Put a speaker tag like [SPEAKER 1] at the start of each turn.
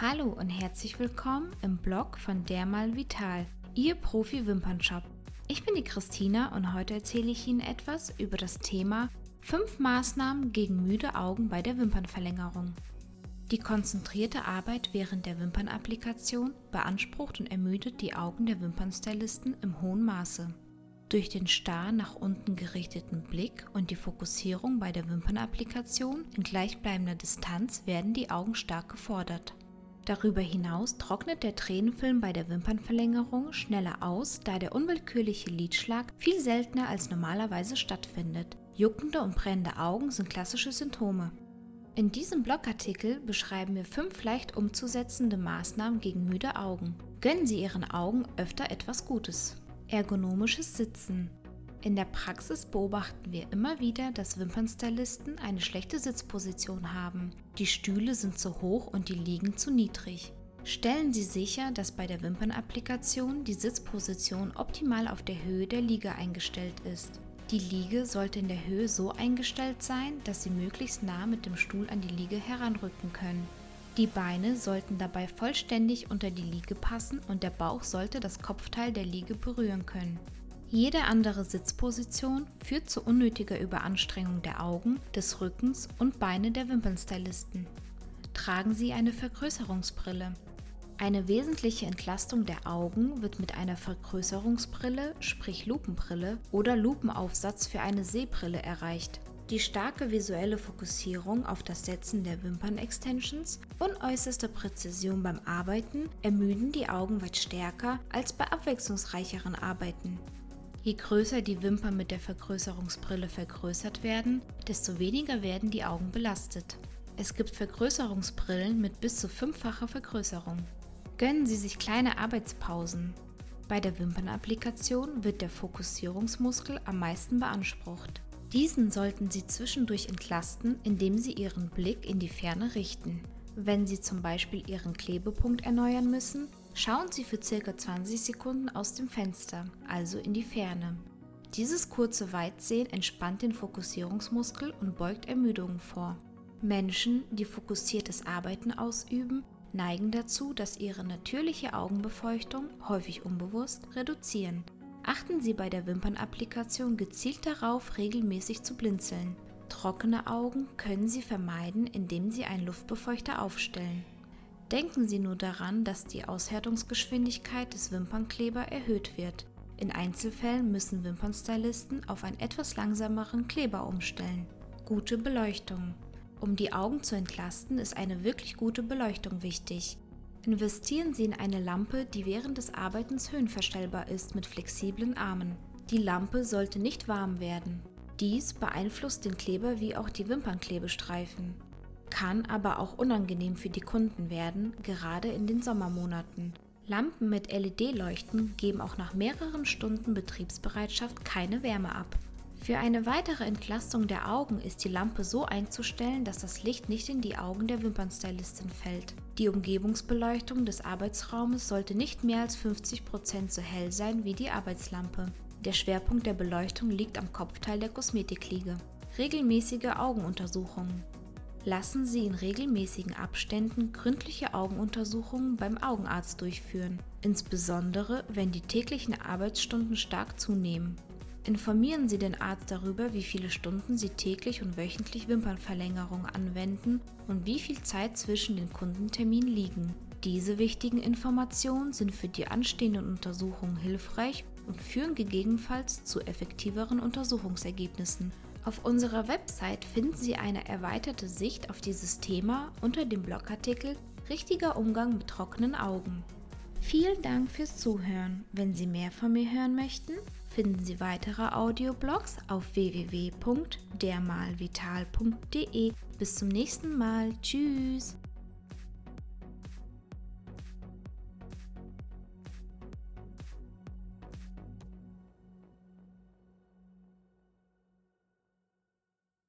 [SPEAKER 1] Hallo und herzlich willkommen im Blog von Dermal Vital, Ihr Profi-Wimpernshop. Ich bin die Christina und heute erzähle ich Ihnen etwas über das Thema 5 Maßnahmen gegen müde Augen bei der Wimpernverlängerung. Die konzentrierte Arbeit während der Wimpernapplikation beansprucht und ermüdet die Augen der Wimpernstylisten im hohen Maße. Durch den starr nach unten gerichteten Blick und die Fokussierung bei der Wimpernapplikation in gleichbleibender Distanz werden die Augen stark gefordert. Darüber hinaus trocknet der Tränenfilm bei der Wimpernverlängerung schneller aus, da der unwillkürliche Lidschlag viel seltener als normalerweise stattfindet. Juckende und brennende Augen sind klassische Symptome. In diesem Blogartikel beschreiben wir fünf leicht umzusetzende Maßnahmen gegen müde Augen. Gönnen Sie Ihren Augen öfter etwas Gutes. Ergonomisches Sitzen. In der Praxis beobachten wir immer wieder, dass Wimpernstylisten eine schlechte Sitzposition haben. Die Stühle sind zu hoch und die liegen zu niedrig. Stellen Sie sicher, dass bei der Wimpernapplikation die Sitzposition optimal auf der Höhe der Liege eingestellt ist. Die Liege sollte in der Höhe so eingestellt sein, dass Sie möglichst nah mit dem Stuhl an die Liege heranrücken können. Die Beine sollten dabei vollständig unter die Liege passen und der Bauch sollte das Kopfteil der Liege berühren können. Jede andere Sitzposition führt zu unnötiger Überanstrengung der Augen, des Rückens und Beine der Wimpernstylisten. Tragen Sie eine Vergrößerungsbrille. Eine wesentliche Entlastung der Augen wird mit einer Vergrößerungsbrille, sprich Lupenbrille oder Lupenaufsatz für eine Sehbrille erreicht. Die starke visuelle Fokussierung auf das Setzen der Wimpernextensions und äußerste Präzision beim Arbeiten ermüden die Augen weit stärker als bei abwechslungsreicheren Arbeiten. Je größer die Wimpern mit der Vergrößerungsbrille vergrößert werden, desto weniger werden die Augen belastet. Es gibt Vergrößerungsbrillen mit bis zu fünffacher Vergrößerung. Gönnen Sie sich kleine Arbeitspausen. Bei der Wimpernapplikation wird der Fokussierungsmuskel am meisten beansprucht. Diesen sollten Sie zwischendurch entlasten, indem Sie Ihren Blick in die Ferne richten. Wenn Sie zum Beispiel Ihren Klebepunkt erneuern müssen, Schauen Sie für ca. 20 Sekunden aus dem Fenster, also in die Ferne. Dieses kurze Weitsehen entspannt den Fokussierungsmuskel und beugt Ermüdungen vor. Menschen, die fokussiertes Arbeiten ausüben, neigen dazu, dass ihre natürliche Augenbefeuchtung, häufig unbewusst, reduzieren. Achten Sie bei der Wimpernapplikation gezielt darauf, regelmäßig zu blinzeln. Trockene Augen können Sie vermeiden, indem Sie einen Luftbefeuchter aufstellen. Denken Sie nur daran, dass die Aushärtungsgeschwindigkeit des Wimpernkleber erhöht wird. In Einzelfällen müssen Wimpernstylisten auf einen etwas langsameren Kleber umstellen. Gute Beleuchtung. Um die Augen zu entlasten, ist eine wirklich gute Beleuchtung wichtig. Investieren Sie in eine Lampe, die während des Arbeitens höhenverstellbar ist mit flexiblen Armen. Die Lampe sollte nicht warm werden. Dies beeinflusst den Kleber wie auch die Wimpernklebestreifen kann aber auch unangenehm für die Kunden werden, gerade in den Sommermonaten. Lampen mit LED-Leuchten geben auch nach mehreren Stunden Betriebsbereitschaft keine Wärme ab. Für eine weitere Entlastung der Augen ist die Lampe so einzustellen, dass das Licht nicht in die Augen der Wimpernstylistin fällt. Die Umgebungsbeleuchtung des Arbeitsraumes sollte nicht mehr als 50% so hell sein wie die Arbeitslampe. Der Schwerpunkt der Beleuchtung liegt am Kopfteil der Kosmetikliege. Regelmäßige Augenuntersuchungen. Lassen Sie in regelmäßigen Abständen gründliche Augenuntersuchungen beim Augenarzt durchführen, insbesondere wenn die täglichen Arbeitsstunden stark zunehmen. Informieren Sie den Arzt darüber, wie viele Stunden Sie täglich und wöchentlich Wimpernverlängerung anwenden und wie viel Zeit zwischen den Kundenterminen liegen. Diese wichtigen Informationen sind für die anstehenden Untersuchungen hilfreich und führen gegebenenfalls zu effektiveren Untersuchungsergebnissen. Auf unserer Website finden Sie eine erweiterte Sicht auf dieses Thema unter dem Blogartikel Richtiger Umgang mit trockenen Augen. Vielen Dank fürs Zuhören. Wenn Sie mehr von mir hören möchten, finden Sie weitere Audioblogs auf www.dermalvital.de. Bis zum nächsten Mal. Tschüss.